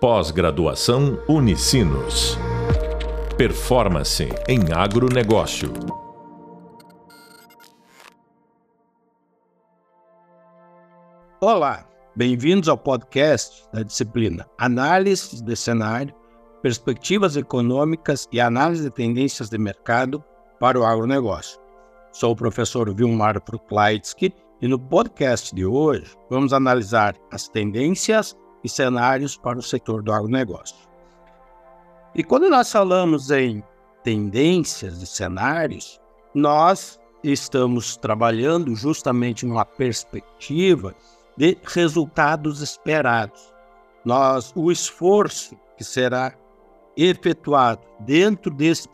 Pós-graduação Unicinos. Performance em agronegócio. Olá, bem-vindos ao podcast da disciplina Análise de Cenário, Perspectivas Econômicas e Análise de Tendências de Mercado para o Agronegócio. Sou o professor Vilmar Prukleitsky e no podcast de hoje vamos analisar as tendências e cenários para o setor do agronegócio. E quando nós falamos em tendências e cenários, nós estamos trabalhando justamente numa perspectiva de resultados esperados. Nós, o esforço que será efetuado dentro desse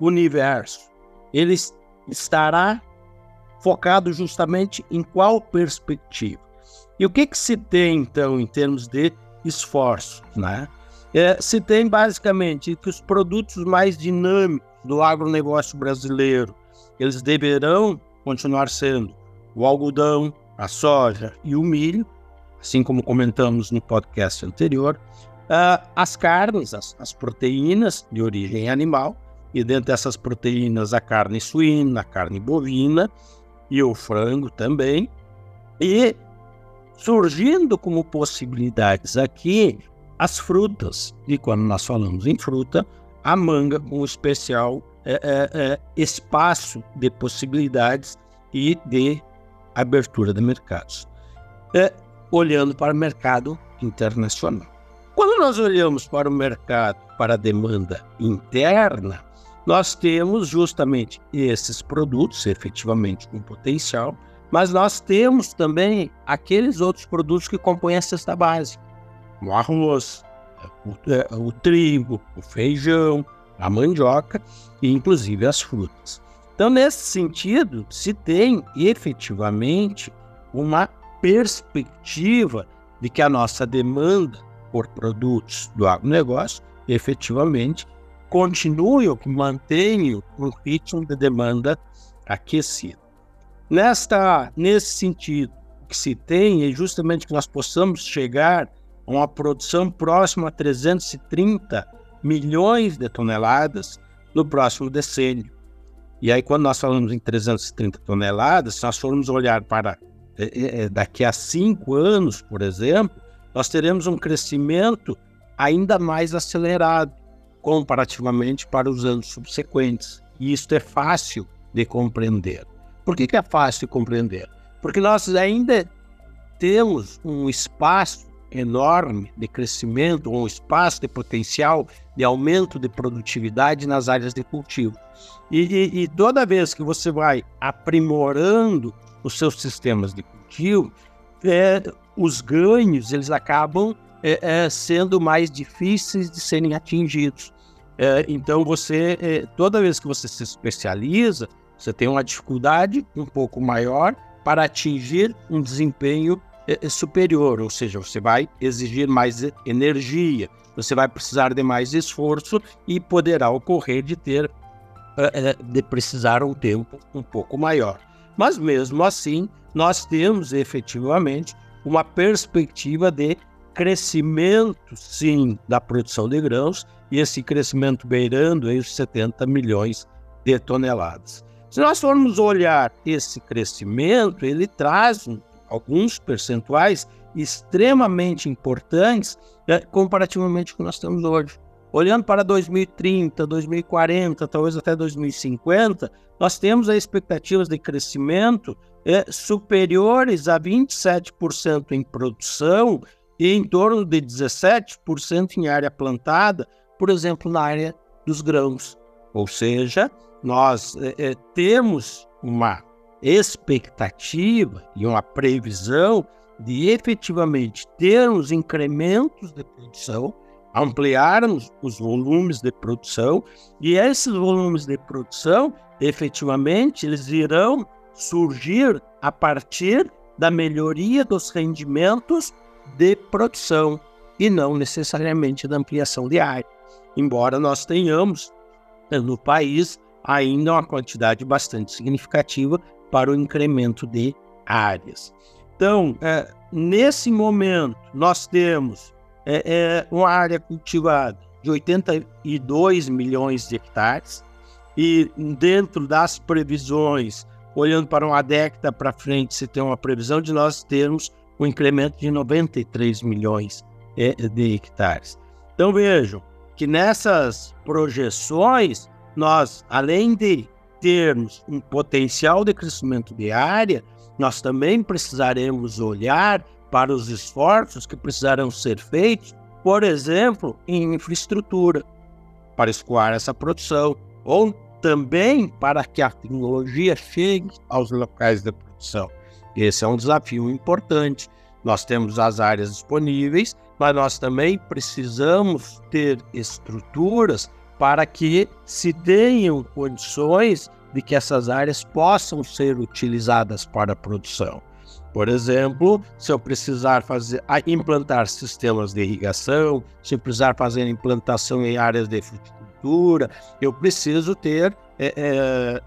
universo, ele estará focado justamente em qual perspectiva? E o que, que se tem, então, em termos de esforço? Né? É, se tem, basicamente, que os produtos mais dinâmicos do agronegócio brasileiro, eles deverão continuar sendo o algodão, a soja e o milho, assim como comentamos no podcast anterior, uh, as carnes, as, as proteínas de origem animal, e dentro dessas proteínas a carne suína, a carne bovina e o frango também. E surgindo como possibilidades aqui as frutas. E quando nós falamos em fruta, a manga com especial é, é, é, espaço de possibilidades e de abertura de mercados. É, olhando para o mercado internacional. Quando nós olhamos para o mercado, para a demanda interna, nós temos justamente esses produtos, efetivamente com potencial, mas nós temos também aqueles outros produtos que compõem a cesta básica, o arroz, o, é, o trigo, o feijão, a mandioca e inclusive as frutas. Então, nesse sentido, se tem efetivamente uma perspectiva de que a nossa demanda por produtos do agronegócio efetivamente continue ou que mantenha um ritmo de demanda aquecido. Nesta, nesse sentido, o que se tem é justamente que nós possamos chegar a uma produção próxima a 330 milhões de toneladas no próximo decênio. E aí, quando nós falamos em 330 toneladas, se nós formos olhar para é, é, daqui a cinco anos, por exemplo, nós teremos um crescimento ainda mais acelerado comparativamente para os anos subsequentes. E isso é fácil de compreender. Por que, que é fácil de compreender? Porque nós ainda temos um espaço enorme de crescimento, um espaço de potencial de aumento de produtividade nas áreas de cultivo. E, e, e, toda vez que você vai aprimorando os seus sistemas de cultivo, é, os ganhos eles acabam é, é, sendo mais difíceis de serem atingidos. É, então você, é, toda vez que você se especializa, você tem uma dificuldade um pouco maior para atingir um desempenho é, é superior, ou seja, você vai exigir mais energia, você vai precisar de mais esforço e poderá ocorrer de ter é, de precisar um tempo um pouco maior. Mas mesmo assim, nós temos efetivamente uma perspectiva de crescimento, sim, da produção de grãos e esse crescimento beirando aí os 70 milhões de toneladas. Se nós formos olhar esse crescimento, ele traz alguns percentuais extremamente importantes né, comparativamente com o que nós temos hoje. Olhando para 2030, 2040, talvez até 2050, nós temos as expectativas de crescimento é, superiores a 27% em produção e em torno de 17% em área plantada, por exemplo, na área dos grãos. Ou seja, nós é, é, temos uma expectativa e uma previsão de efetivamente termos incrementos de produção, ampliarmos os volumes de produção e esses volumes de produção, efetivamente, eles irão surgir a partir da melhoria dos rendimentos de produção e não necessariamente da ampliação de área. Embora nós tenhamos no país ainda uma quantidade bastante significativa para o incremento de áreas. Então, é, nesse momento, nós temos é, é uma área cultivada de 82 milhões de hectares e dentro das previsões, olhando para uma década para frente, se tem uma previsão de nós termos um incremento de 93 milhões de hectares. Então vejam que nessas projeções nós, além de termos um potencial de crescimento de área, nós também precisaremos olhar para os esforços que precisarão ser feitos, por exemplo, em infraestrutura, para escoar essa produção, ou também para que a tecnologia chegue aos locais de produção. Esse é um desafio importante. Nós temos as áreas disponíveis, mas nós também precisamos ter estruturas para que se tenham condições de que essas áreas possam ser utilizadas para a produção. Por exemplo, se eu precisar fazer, implantar sistemas de irrigação, se eu precisar fazer implantação em áreas de fruticultura, eu preciso ter é, é,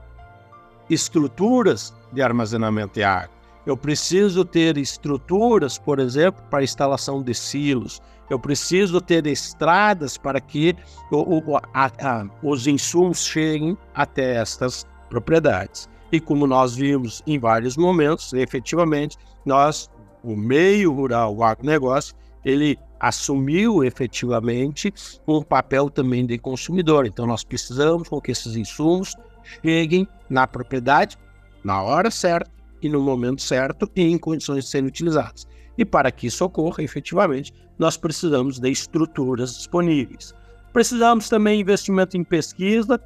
estruturas de armazenamento de água. Eu preciso ter estruturas, por exemplo, para instalação de silos. Eu preciso ter estradas para que o, o, a, a, os insumos cheguem até estas propriedades. E como nós vimos em vários momentos, efetivamente, nós, o meio rural, o agronegócio, ele assumiu efetivamente um papel também de consumidor. Então, nós precisamos com que esses insumos cheguem na propriedade na hora certa e no momento certo e em condições de serem utilizados. E para que isso ocorra, efetivamente, nós precisamos de estruturas disponíveis. Precisamos também de investimento em pesquisa,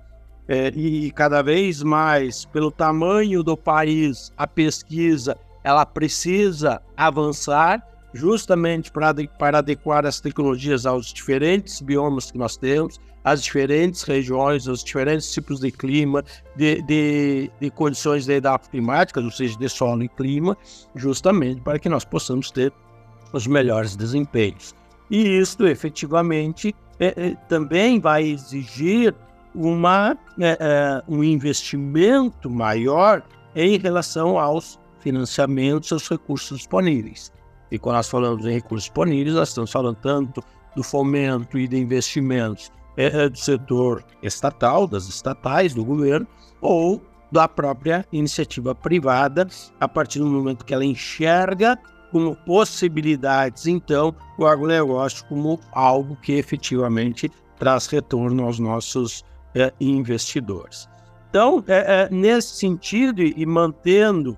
é, e cada vez mais, pelo tamanho do país, a pesquisa ela precisa avançar justamente para, para adequar as tecnologias aos diferentes biomas que nós temos, às diferentes regiões, aos diferentes tipos de clima, de, de, de condições de edades climáticas, ou seja, de solo e clima, justamente para que nós possamos ter os melhores desempenhos. E isso, efetivamente, é, é, também vai exigir uma, é, é, um investimento maior em relação aos financiamentos, aos recursos disponíveis. E quando nós falamos em recursos disponíveis, nós estamos falando tanto do fomento e de investimentos é, do setor estatal, das estatais, do governo, ou da própria iniciativa privada, a partir do momento que ela enxerga como possibilidades, então, o agronegócio como algo que efetivamente traz retorno aos nossos é, investidores. Então, é, é, nesse sentido, e mantendo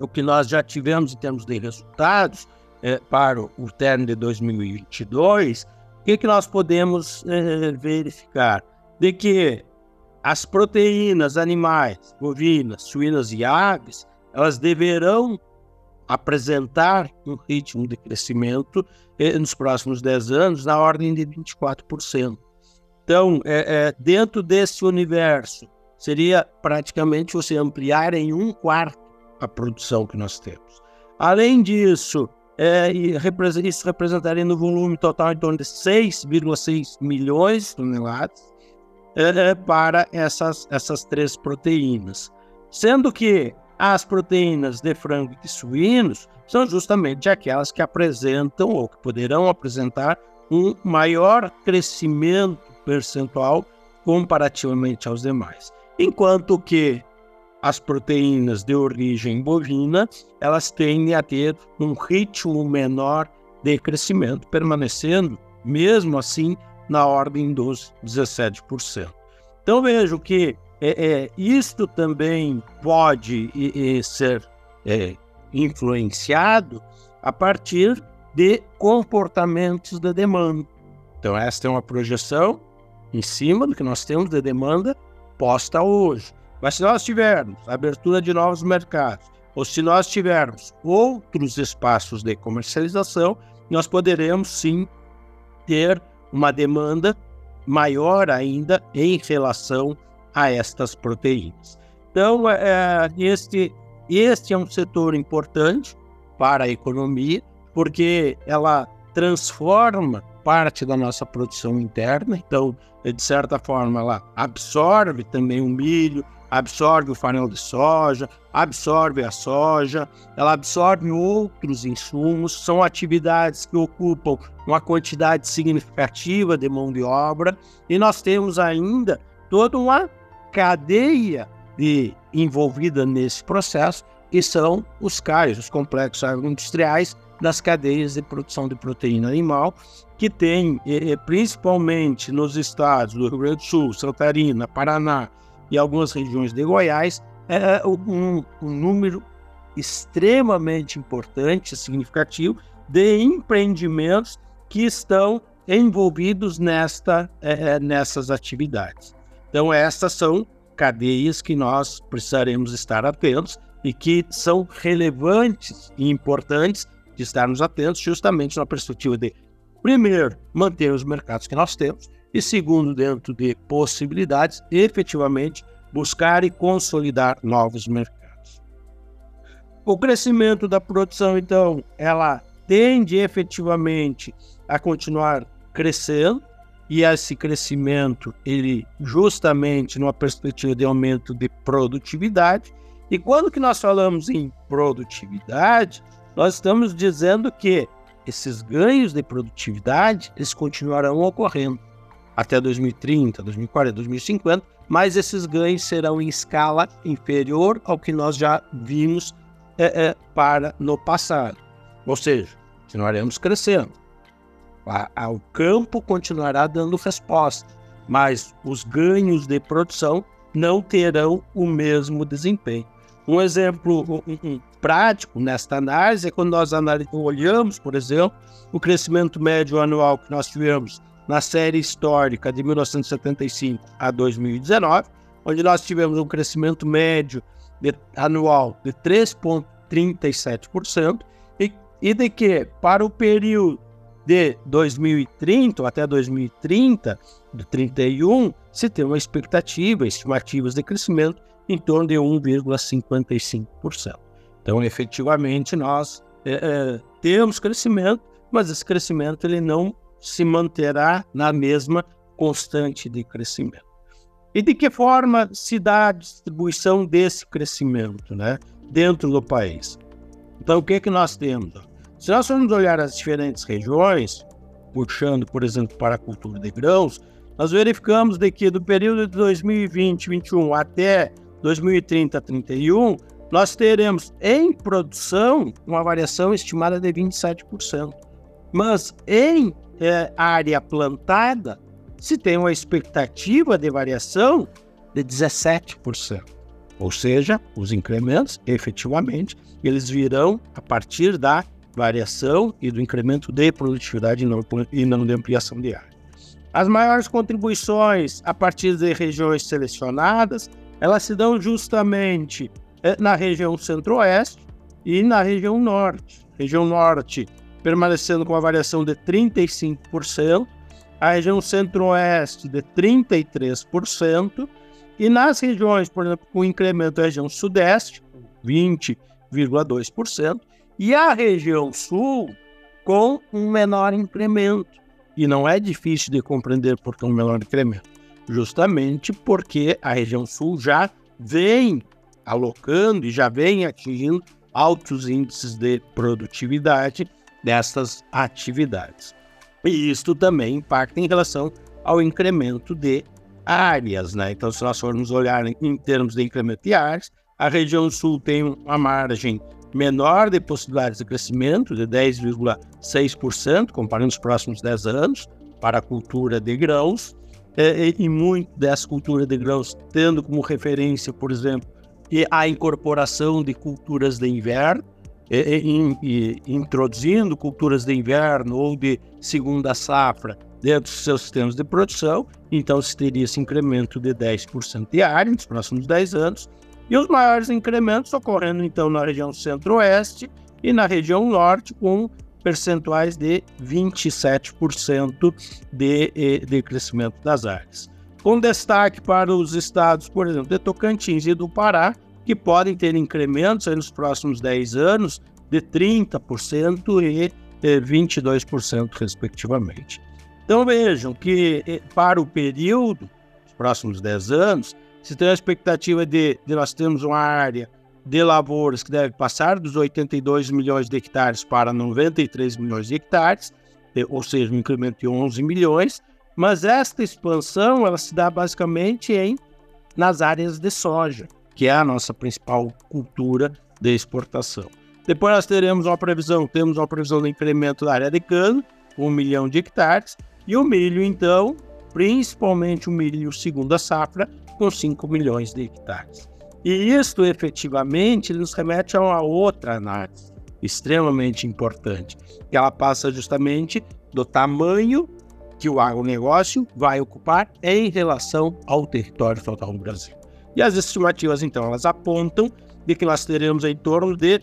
o que nós já tivemos em termos de resultados é, para o término de 2022, o que, que nós podemos é, verificar? De que as proteínas animais, bovinas, suínas e aves, elas deverão apresentar um ritmo de crescimento é, nos próximos 10 anos na ordem de 24%. Então, é, é, dentro desse universo, seria praticamente você ampliar em um quarto a produção que nós temos. Além disso, é, isso representaria no volume total em torno de 6,6 milhões de toneladas é, para essas, essas três proteínas. Sendo que as proteínas de frango e de suínos são justamente aquelas que apresentam ou que poderão apresentar um maior crescimento percentual comparativamente aos demais. Enquanto que as proteínas de origem bovina, elas tendem a ter um ritmo menor de crescimento, permanecendo, mesmo assim, na ordem dos 17%. Então vejo que é, é, isto também pode ser é, influenciado a partir de comportamentos da demanda. Então, esta é uma projeção em cima do que nós temos de demanda posta hoje. Mas se nós tivermos abertura de novos mercados, ou se nós tivermos outros espaços de comercialização, nós poderemos sim ter uma demanda maior ainda em relação a estas proteínas. Então, é, é este, este é um setor importante para a economia, porque ela transforma parte da nossa produção interna, então, de certa forma, ela absorve também o milho, absorve o farelo de soja, absorve a soja, ela absorve outros insumos, são atividades que ocupam uma quantidade significativa de mão de obra, e nós temos ainda toda uma cadeia de, envolvida nesse processo, que são os CAIs, os complexos agroindustriais das cadeias de produção de proteína animal, que tem, principalmente nos estados do Rio Grande do Sul, Santa Catarina, Paraná, e algumas regiões de Goiás, é, é um, um número extremamente importante, significativo, de empreendimentos que estão envolvidos nesta, é, é, nessas atividades. Então, essas são cadeias que nós precisaremos estar atentos e que são relevantes e importantes de estarmos atentos, justamente na perspectiva de, primeiro, manter os mercados que nós temos, e segundo, dentro de possibilidades, efetivamente buscar e consolidar novos mercados. O crescimento da produção, então, ela tende efetivamente a continuar crescendo, e esse crescimento, ele justamente numa perspectiva de aumento de produtividade. E quando que nós falamos em produtividade, nós estamos dizendo que esses ganhos de produtividade, eles continuarão ocorrendo até 2030, 2040, 2050, mas esses ganhos serão em escala inferior ao que nós já vimos é, é, para no passado. Ou seja, continuaremos crescendo. A, a, o campo continuará dando resposta, mas os ganhos de produção não terão o mesmo desempenho. Um exemplo um, prático nesta análise é quando nós olhamos, por exemplo, o crescimento médio anual que nós tivemos na série histórica de 1975 a 2019, onde nós tivemos um crescimento médio de, anual de 3,37%, e, e de que para o período de 2030 até 2030, de 31, se tem uma expectativa, estimativas de crescimento em torno de 1,55%. Então, efetivamente, nós é, é, temos crescimento, mas esse crescimento ele não se manterá na mesma constante de crescimento. E de que forma se dá a distribuição desse crescimento né, dentro do país? Então, o que, é que nós temos? Se nós formos olhar as diferentes regiões, puxando, por exemplo, para a cultura de grãos, nós verificamos de que do período de 2020-21 até 2030-31, nós teremos em produção uma variação estimada de 27%. Mas em é, área plantada, se tem uma expectativa de variação de 17%. Ou seja, os incrementos, efetivamente, eles virão a partir da variação e do incremento de produtividade e não de ampliação de área. As maiores contribuições a partir de regiões selecionadas, elas se dão justamente na região centro-oeste e na região norte. Região norte permanecendo com a variação de 35%, a região centro-oeste de 33%, e nas regiões, por exemplo, com incremento da região sudeste, 20,2%, e a região sul com um menor incremento. E não é difícil de compreender por que um menor incremento, justamente porque a região sul já vem alocando e já vem atingindo altos índices de produtividade dessas atividades. E isto também impacta em relação ao incremento de áreas, né? Então, se nós formos olhar em termos de incremento de áreas, a região sul tem uma margem menor de possibilidades de crescimento, de 10,6%, comparando os próximos 10 anos, para a cultura de grãos, e, e muito dessa cultura de grãos tendo como referência, por exemplo, a incorporação de culturas de inverno, em, em, introduzindo culturas de inverno ou de segunda safra dentro dos seus sistemas de produção, então se teria esse incremento de 10% diário nos próximos 10 anos, e os maiores incrementos ocorrendo então na região centro-oeste e na região norte, com percentuais de 27% de, de crescimento das áreas. Com destaque para os estados, por exemplo, de Tocantins e do Pará, que podem ter incrementos nos próximos 10 anos de 30% e 22%, respectivamente. Então vejam que eh, para o período, os próximos 10 anos, se tem a expectativa de, de nós termos uma área de lavouras que deve passar dos 82 milhões de hectares para 93 milhões de hectares, ou seja, um incremento de 11 milhões, mas esta expansão ela se dá basicamente em nas áreas de soja, que é a nossa principal cultura de exportação. Depois nós teremos uma previsão, temos uma previsão de incremento da área de cano, 1 milhão de hectares, e o milho, então, principalmente o milho segunda safra, com 5 milhões de hectares. E isto efetivamente nos remete a uma outra análise extremamente importante, que ela passa justamente do tamanho que o agronegócio vai ocupar em relação ao território total do Brasil. E as estimativas, então, elas apontam de que nós teremos em torno de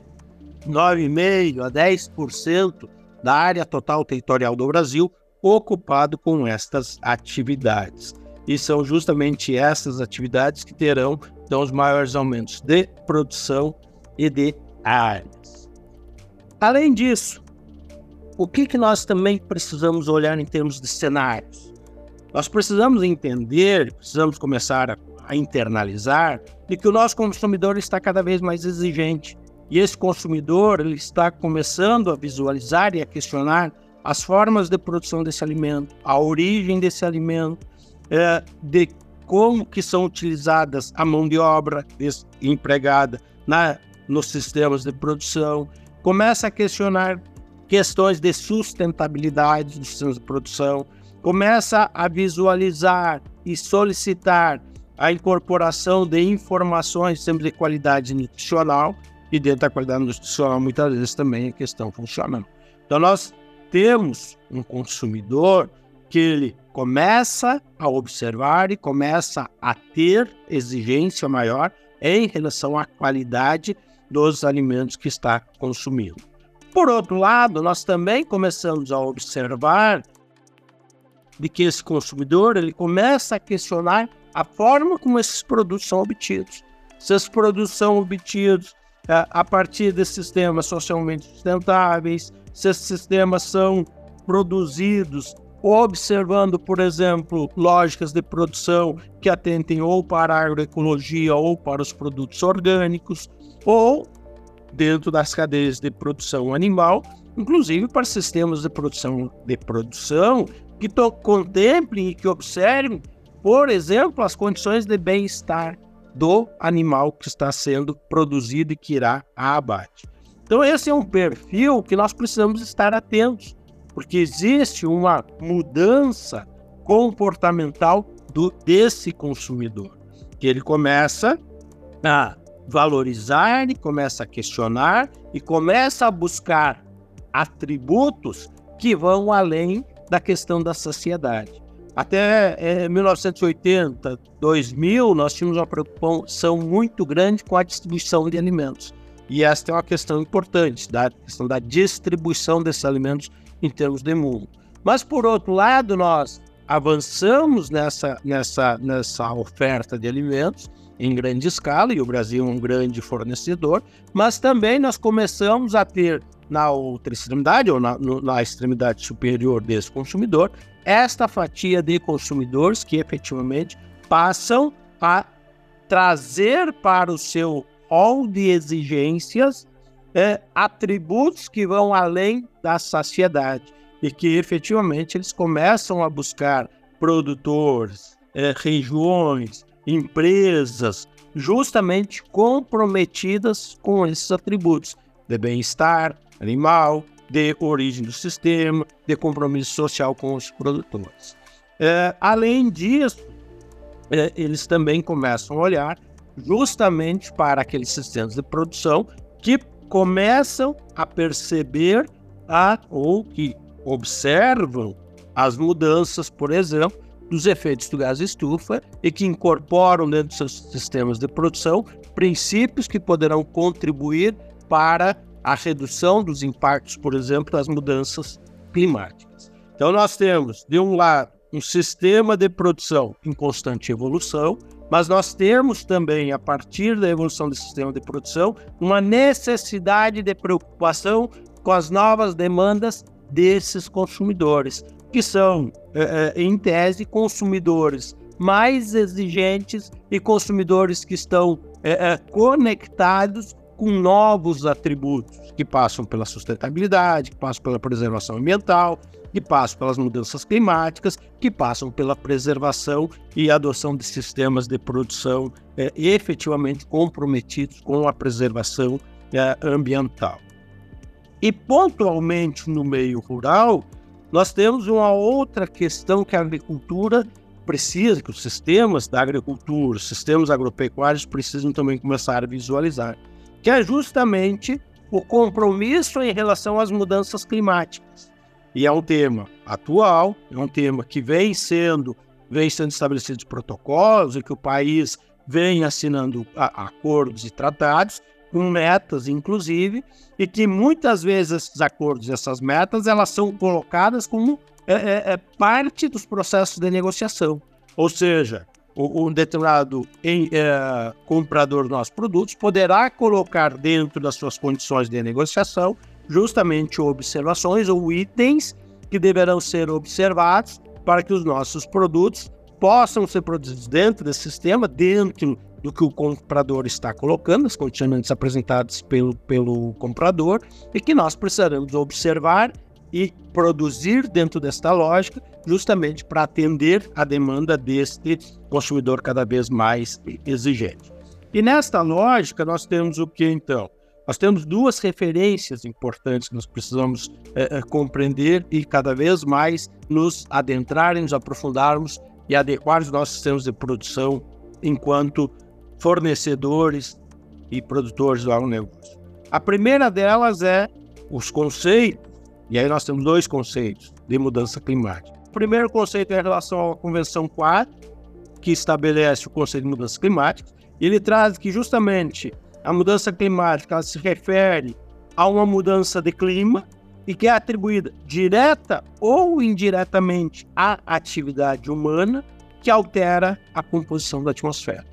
9,5% a 10% da área total territorial do Brasil ocupado com estas atividades. E são justamente essas atividades que terão então, os maiores aumentos de produção e de áreas. Além disso, o que, que nós também precisamos olhar em termos de cenários? Nós precisamos entender, precisamos começar a, a internalizar de que o nosso consumidor está cada vez mais exigente. E esse consumidor ele está começando a visualizar e a questionar as formas de produção desse alimento, a origem desse alimento, é, de como que são utilizadas a mão de obra empregada na, nos sistemas de produção, começa a questionar questões de sustentabilidade dos sistemas de produção, começa a visualizar e solicitar a incorporação de informações sempre de qualidade nutricional e dentro da qualidade nutricional muitas vezes também a questão funcional. Então nós temos um consumidor que ele começa a observar e começa a ter exigência maior em relação à qualidade dos alimentos que está consumindo. Por outro lado, nós também começamos a observar de que esse consumidor ele começa a questionar a forma como esses produtos são obtidos. Se esses produtos são obtidos é, a partir de sistemas socialmente sustentáveis, se esses sistemas são produzidos observando, por exemplo, lógicas de produção que atentem ou para a agroecologia ou para os produtos orgânicos, ou dentro das cadeias de produção animal, inclusive para sistemas de produção de produção que contemplem e que observem, por exemplo, as condições de bem-estar do animal que está sendo produzido e que irá a abate. Então, esse é um perfil que nós precisamos estar atentos porque existe uma mudança comportamental do desse consumidor, que ele começa a valorizar, ele começa a questionar e começa a buscar atributos que vão além da questão da saciedade. Até é, 1980, 2000, nós tínhamos uma preocupação muito grande com a distribuição de alimentos. E esta é uma questão importante, da questão da distribuição desses alimentos em termos de mundo. Mas, por outro lado, nós avançamos nessa, nessa, nessa oferta de alimentos em grande escala, e o Brasil é um grande fornecedor, mas também nós começamos a ter na outra extremidade, ou na, na extremidade superior desse consumidor, esta fatia de consumidores que efetivamente passam a trazer para o seu hall de exigências é, atributos que vão além da saciedade e que efetivamente eles começam a buscar produtores, é, regiões, empresas, justamente comprometidas com esses atributos de bem-estar animal, de origem do sistema, de compromisso social com os produtores. É, além disso, é, eles também começam a olhar justamente para aqueles sistemas de produção que começam a perceber a, ou que observam as mudanças, por exemplo, dos efeitos do gás estufa e que incorporam dentro dos seus sistemas de produção princípios que poderão contribuir para a redução dos impactos, por exemplo, das mudanças climáticas. Então, nós temos, de um lado, um sistema de produção em constante evolução, mas nós temos também, a partir da evolução do sistema de produção, uma necessidade de preocupação com as novas demandas desses consumidores, que são, é, é, em tese, consumidores mais exigentes e consumidores que estão é, conectados com novos atributos que passam pela sustentabilidade, que passam pela preservação ambiental, que passam pelas mudanças climáticas, que passam pela preservação e adoção de sistemas de produção é, efetivamente comprometidos com a preservação é, ambiental. E pontualmente no meio rural, nós temos uma outra questão que a agricultura precisa, que os sistemas da agricultura, os sistemas agropecuários precisam também começar a visualizar que é justamente o compromisso em relação às mudanças climáticas. E é um tema atual, é um tema que vem sendo, vem sendo estabelecidos protocolos e que o país vem assinando acordos e tratados com metas, inclusive, e que muitas vezes esses acordos, essas metas, elas são colocadas como é, é, é parte dos processos de negociação. Ou seja, um determinado em, é, comprador dos nossos produtos poderá colocar dentro das suas condições de negociação justamente observações ou itens que deverão ser observados para que os nossos produtos possam ser produzidos dentro desse sistema, dentro do que o comprador está colocando, as condicionantes apresentadas pelo, pelo comprador, e que nós precisaremos observar e produzir dentro desta lógica, justamente para atender a demanda deste consumidor cada vez mais exigente. E nesta lógica, nós temos o que então? Nós temos duas referências importantes que nós precisamos é, é, compreender e cada vez mais nos adentrarem, nos aprofundarmos e adequar os nossos sistemas de produção enquanto fornecedores e produtores do agronegócio. A primeira delas é os conceitos e aí nós temos dois conceitos de mudança climática. Primeiro conceito é em relação à Convenção 4, que estabelece o conceito de mudança climática. Ele traz que justamente a mudança climática se refere a uma mudança de clima e que é atribuída direta ou indiretamente à atividade humana que altera a composição da atmosfera.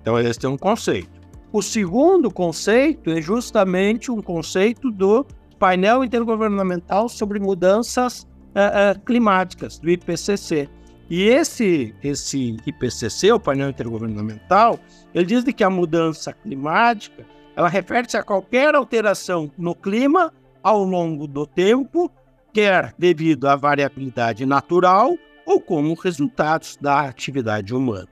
Então, esse é um conceito. O segundo conceito é justamente um conceito do painel intergovernamental sobre mudanças uh, climáticas, do IPCC. E esse, esse IPCC, o painel intergovernamental, ele diz de que a mudança climática ela refere-se a qualquer alteração no clima ao longo do tempo, quer devido à variabilidade natural ou como resultados da atividade humana.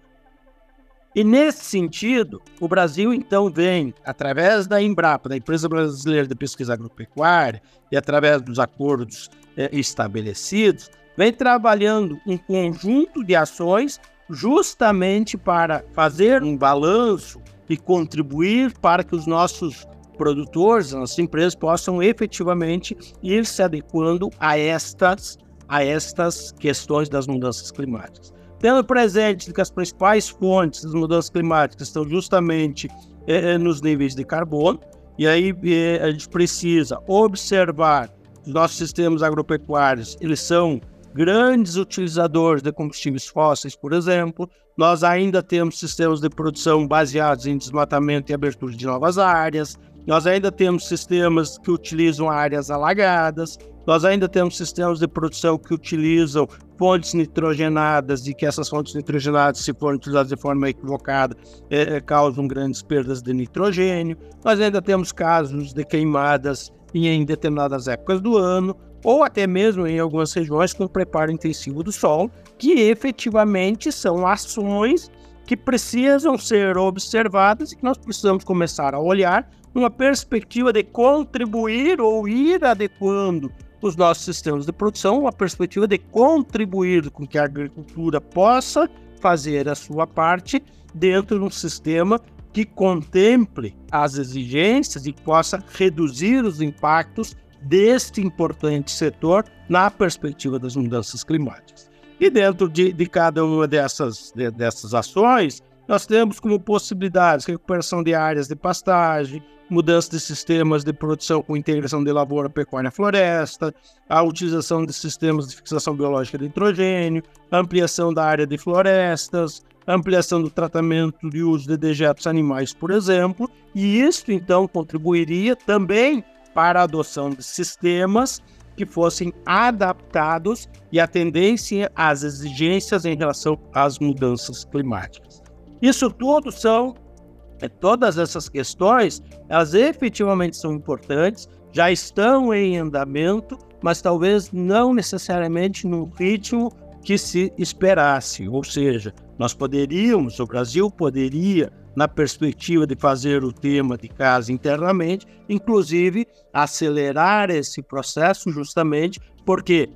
E nesse sentido, o Brasil então vem, através da Embrapa, da Empresa Brasileira de Pesquisa Agropecuária, e através dos acordos eh, estabelecidos, vem trabalhando um conjunto de ações justamente para fazer um balanço e contribuir para que os nossos produtores, as nossas empresas possam efetivamente ir se adequando a estas, a estas questões das mudanças climáticas tendo presente que as principais fontes das mudanças climáticas estão justamente é, nos níveis de carbono, e aí é, a gente precisa observar os nossos sistemas agropecuários, eles são grandes utilizadores de combustíveis fósseis, por exemplo. Nós ainda temos sistemas de produção baseados em desmatamento e abertura de novas áreas. Nós ainda temos sistemas que utilizam áreas alagadas. Nós ainda temos sistemas de produção que utilizam fontes nitrogenadas e que essas fontes nitrogenadas, se forem utilizadas de forma equivocada, é, é, causam grandes perdas de nitrogênio. Nós ainda temos casos de queimadas em determinadas épocas do ano, ou até mesmo em algumas regiões com preparo intensivo do solo, que efetivamente são ações que precisam ser observadas e que nós precisamos começar a olhar numa perspectiva de contribuir ou ir adequando os nossos sistemas de produção, uma perspectiva de contribuir com que a agricultura possa fazer a sua parte dentro de um sistema que contemple as exigências e possa reduzir os impactos deste importante setor na perspectiva das mudanças climáticas. E dentro de, de cada uma dessas, de, dessas ações, nós temos como possibilidades recuperação de áreas de pastagem, mudança de sistemas de produção com integração de lavoura, pecuária floresta, a utilização de sistemas de fixação biológica de nitrogênio, ampliação da área de florestas, ampliação do tratamento de uso de dejetos animais, por exemplo, e isso então contribuiria também para a adoção de sistemas que fossem adaptados e atendessem às exigências em relação às mudanças climáticas. Isso tudo são, todas essas questões, elas efetivamente são importantes, já estão em andamento, mas talvez não necessariamente no ritmo que se esperasse. Ou seja, nós poderíamos, o Brasil poderia, na perspectiva de fazer o tema de casa internamente, inclusive acelerar esse processo justamente porque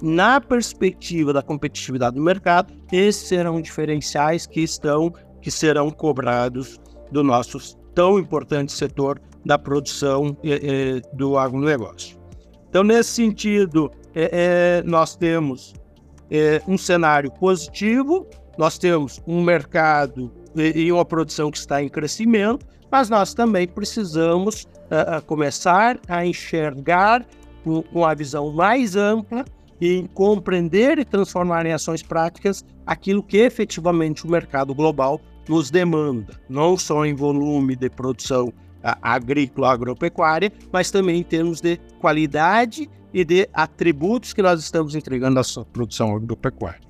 na perspectiva da competitividade do mercado, esses serão diferenciais que estão que serão cobrados do nosso tão importante setor da produção eh, do agronegócio. Então, nesse sentido, eh, nós temos eh, um cenário positivo, nós temos um mercado e uma produção que está em crescimento, mas nós também precisamos uh, começar a enxergar com, com a visão mais ampla e compreender e transformar em ações práticas aquilo que efetivamente o mercado global nos demanda, não só em volume de produção agrícola, agropecuária, mas também em termos de qualidade e de atributos que nós estamos entregando à sua produção agropecuária.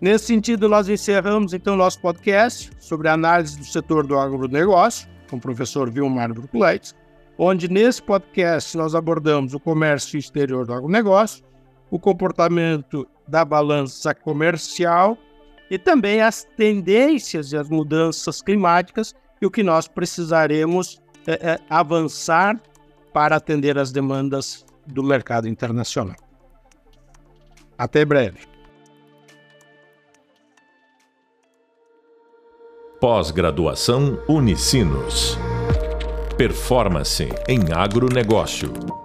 Nesse sentido, nós encerramos então nosso podcast sobre a análise do setor do agronegócio, com o professor Vilmar Bruckleitz, onde nesse podcast nós abordamos o comércio exterior do agronegócio, o comportamento da balança comercial e também as tendências e as mudanças climáticas e o que nós precisaremos é, é, avançar para atender as demandas do mercado internacional. Até breve. Pós-graduação Unicinos. Performance em agronegócio.